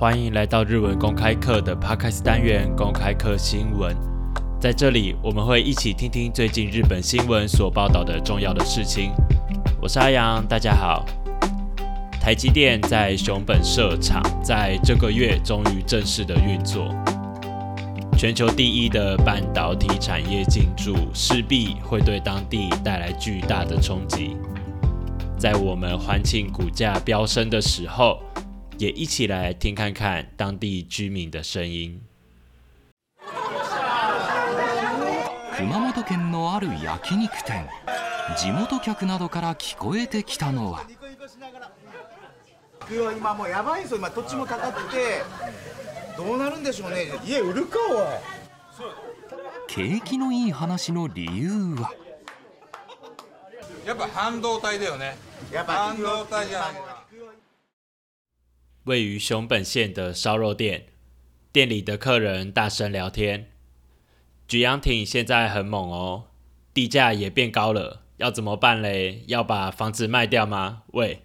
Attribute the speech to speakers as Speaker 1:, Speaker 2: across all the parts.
Speaker 1: 欢迎来到日文公开课的 Podcast 单元公开课新闻，在这里我们会一起听听最近日本新闻所报道的重要的事情。我是阿阳，大家好。台积电在熊本设厂，在这个月终于正式的运作，全球第一的半导体产业进驻，势必会对当地带来巨大的冲击。在我们欢庆股价飙升的时候。也一起来听看看当地居民的声音。
Speaker 2: 熊本県のある焼肉店。地元客などから聞こえてきたのは。
Speaker 3: 今もうやばい今土地もて、どうなるんでしょうね、家売るか、おい。
Speaker 2: 景気のいい話の理由は。
Speaker 4: やっぱ半導体だよね。やっぱ半導体じゃない。
Speaker 1: 位于熊本县的烧肉店，店里的客人大声聊天。菊阳町现在很猛哦，地价也变高了，要怎么办嘞？要把房子卖掉吗？喂，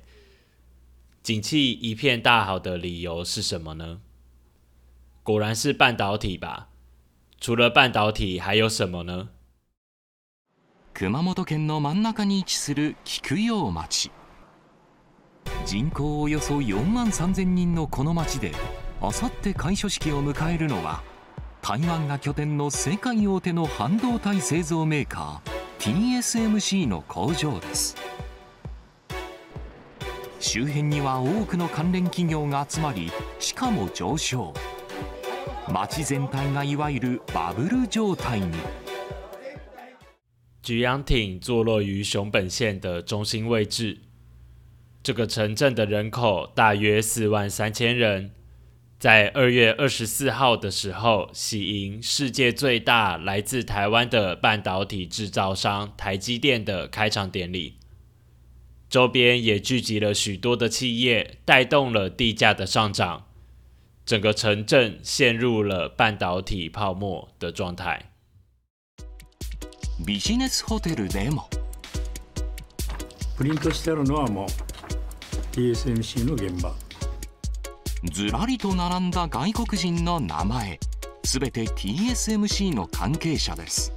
Speaker 1: 景气一片大好的理由是什么呢？果然是半导体吧？除了半导体还有什么呢？
Speaker 2: 熊本県の真ん中に位置する菊陽町。人口およそ4万3000人のこの町で、あさって開所式を迎えるのは、台湾が拠点の世界大手の半導体製造メーカー、TSMC の工場です。周辺には多くの関連企業が集まり、しかも上昇。街全体がいわゆるバブル状態に。
Speaker 1: 菊阳町坐落于熊本县的中心位置，这个城镇的人口大约四万三千人，在二月二十四号的时候，喜迎世界最大来自台湾的半导体制造商台积电的开场典礼。周边也聚集了许多的企业，带动了地价的上涨，整个城镇陷入了半导体泡沫的状态。
Speaker 2: ビジネスホテルでも、
Speaker 5: プリントしてるのはも。TSMC の現場
Speaker 2: ずらりと並んだ外国人の名前すべて TSMC の関係者です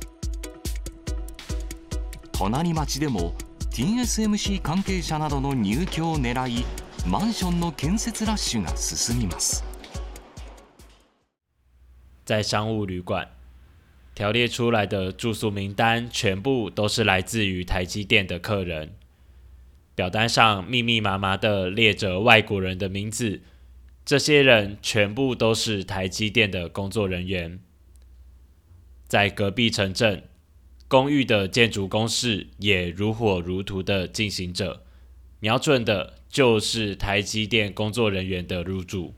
Speaker 2: 隣町でも TSMC 関係者などの入居を狙いマンションの建設ラッシュが進みます
Speaker 1: 在商務旅館条列出来的住宿名单全部都是来自于台积电的客人。表单上密密麻麻的列着外国人的名字，这些人全部都是台积电的工作人员。在隔壁城镇，公寓的建筑工事也如火如荼的进行着，瞄准的就是台积电工作人员的入住。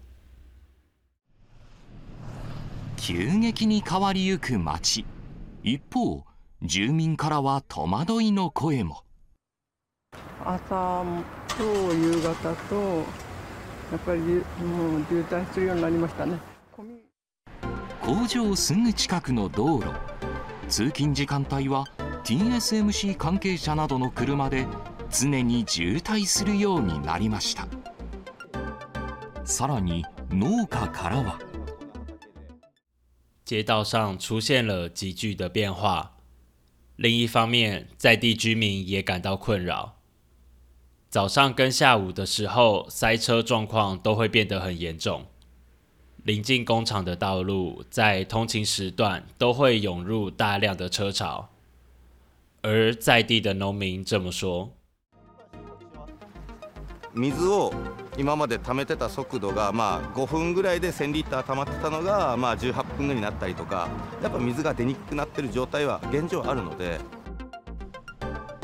Speaker 2: 急激に変わりゆく街。一方住民からは戸惑いの声も。
Speaker 6: 朝と夕方と、やっぱりもう渋滞するようになりましたね。
Speaker 2: 工場すぐ近くの道路。通勤時間帯は TSMC 関係者などの車で常に渋滞するようになりました。さらに農家からは。
Speaker 1: 街道上出现了急剧的变化。另一方面，在地居民也感到困扰。早上跟下午的时候，塞车状况都会变得很严重。临近工厂的道路，在通勤时段都会涌入大量的车潮。而在地的农民这么说：“
Speaker 7: 水を今まで溜めてた速度が、まあ5分ぐらいで1000リッター溜まってたのが、まあ18分ぐらいになったりとか、やっぱ水が出にくくなっている状態は現状あるので、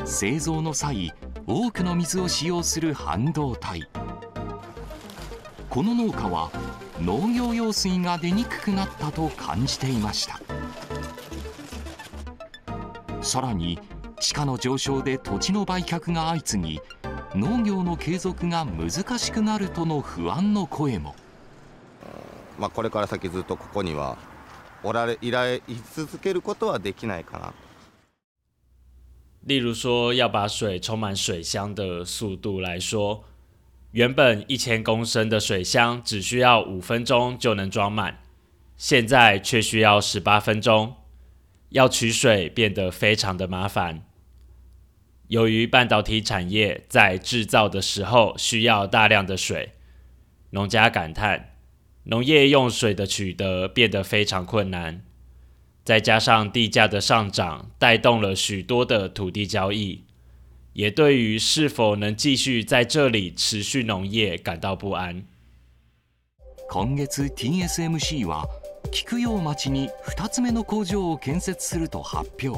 Speaker 2: 製造の際。”多くの水を使用する半導体。この農家は、農業用水が出にくくなったと感じていました。さらに、地価の上昇で土地の売却が相次ぎ、農業の継続が難しくなるとの不安の声も。
Speaker 7: まあ、これから先ずっとここにはおられいらい続けることはできないかな
Speaker 1: 例如说，要把水充满水箱的速度来说，原本一千公升的水箱只需要五分钟就能装满，现在却需要十八分钟，要取水变得非常的麻烦。由于半导体产业在制造的时候需要大量的水，农家感叹农业用水的取得变得非常困难。再加上地价的上涨，带动了许多的土地交易，也对于是否能继续在这里持续农业感到不安。
Speaker 2: 今月，TSMC は菊元町に二つ目の工場を建設すると発表。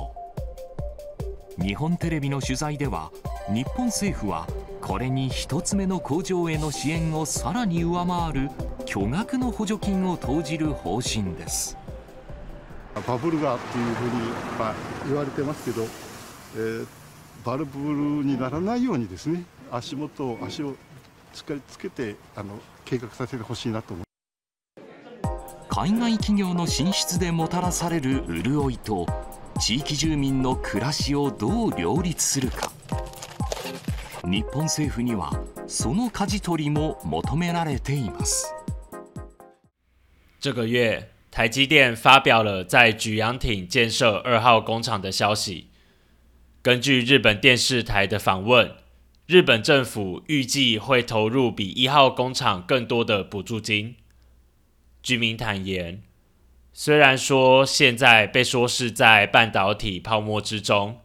Speaker 2: 日本テレビの取材では、日本政府はこれに一つ目の工場への支援をさらに上回る巨額の補助金を投じる方針です。
Speaker 8: バブルがっていうふうに、まあ、言われてますけど、えー、バルブルにならないようにですね足元を足をしっかりつけてあの計画させてほしいなと思
Speaker 2: 海外企業の進出でもたらされる潤いと地域住民の暮らしをどう両立するか日本政府にはその舵取りも求められています。
Speaker 1: 这个月台积电发表了在举阳町建设二号工厂的消息。根据日本电视台的访问，日本政府预计会投入比一号工厂更多的补助金。居民坦言，虽然说现在被说是在半导体泡沫之中，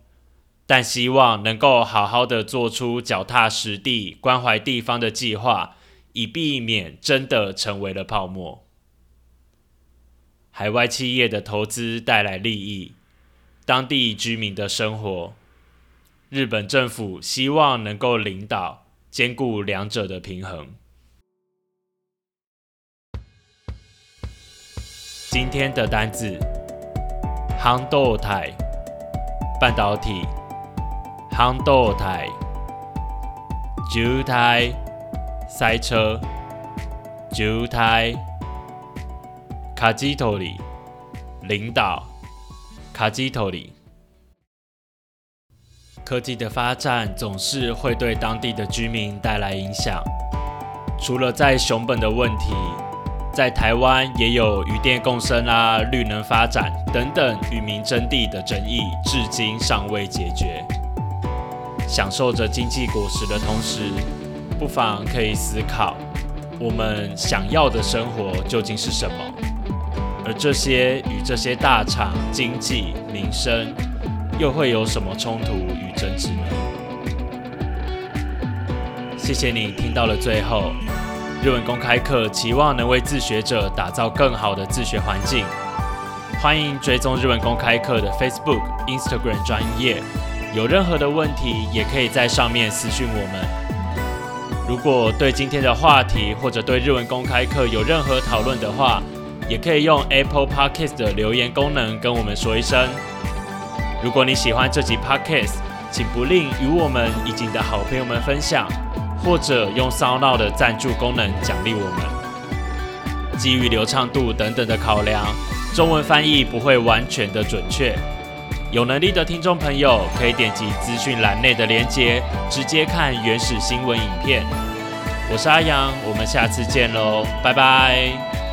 Speaker 1: 但希望能够好好的做出脚踏实地、关怀地方的计划，以避免真的成为了泡沫。海外企业的投资带来利益，当地居民的生活，日本政府希望能够领导兼顾两者的平衡。今天的单字：航道台、半导体、航道台、球台、塞车、球台。卡基头里，领导卡基头里。科技的发展总是会对当地的居民带来影响。除了在熊本的问题，在台湾也有鱼电共生啦、绿能发展等等与民争地的争议，至今尚未解决。享受着经济果实的同时，不妨可以思考，我们想要的生活究竟是什么？而这些与这些大厂、经济、民生，又会有什么冲突与争执呢？谢谢你听到了最后，日文公开课期望能为自学者打造更好的自学环境。欢迎追踪日文公开课的 Facebook、Instagram 专业，有任何的问题也可以在上面私讯我们。如果对今天的话题或者对日文公开课有任何讨论的话，也可以用 Apple Podcast 的留言功能跟我们说一声。如果你喜欢这集 Podcast，请不吝与我们以及的好朋友们分享，或者用 Sound 的赞助功能奖励我们。基于流畅度等等的考量，中文翻译不会完全的准确。有能力的听众朋友可以点击资讯栏内的链接，直接看原始新闻影片。我是阿阳，我们下次见喽，拜拜。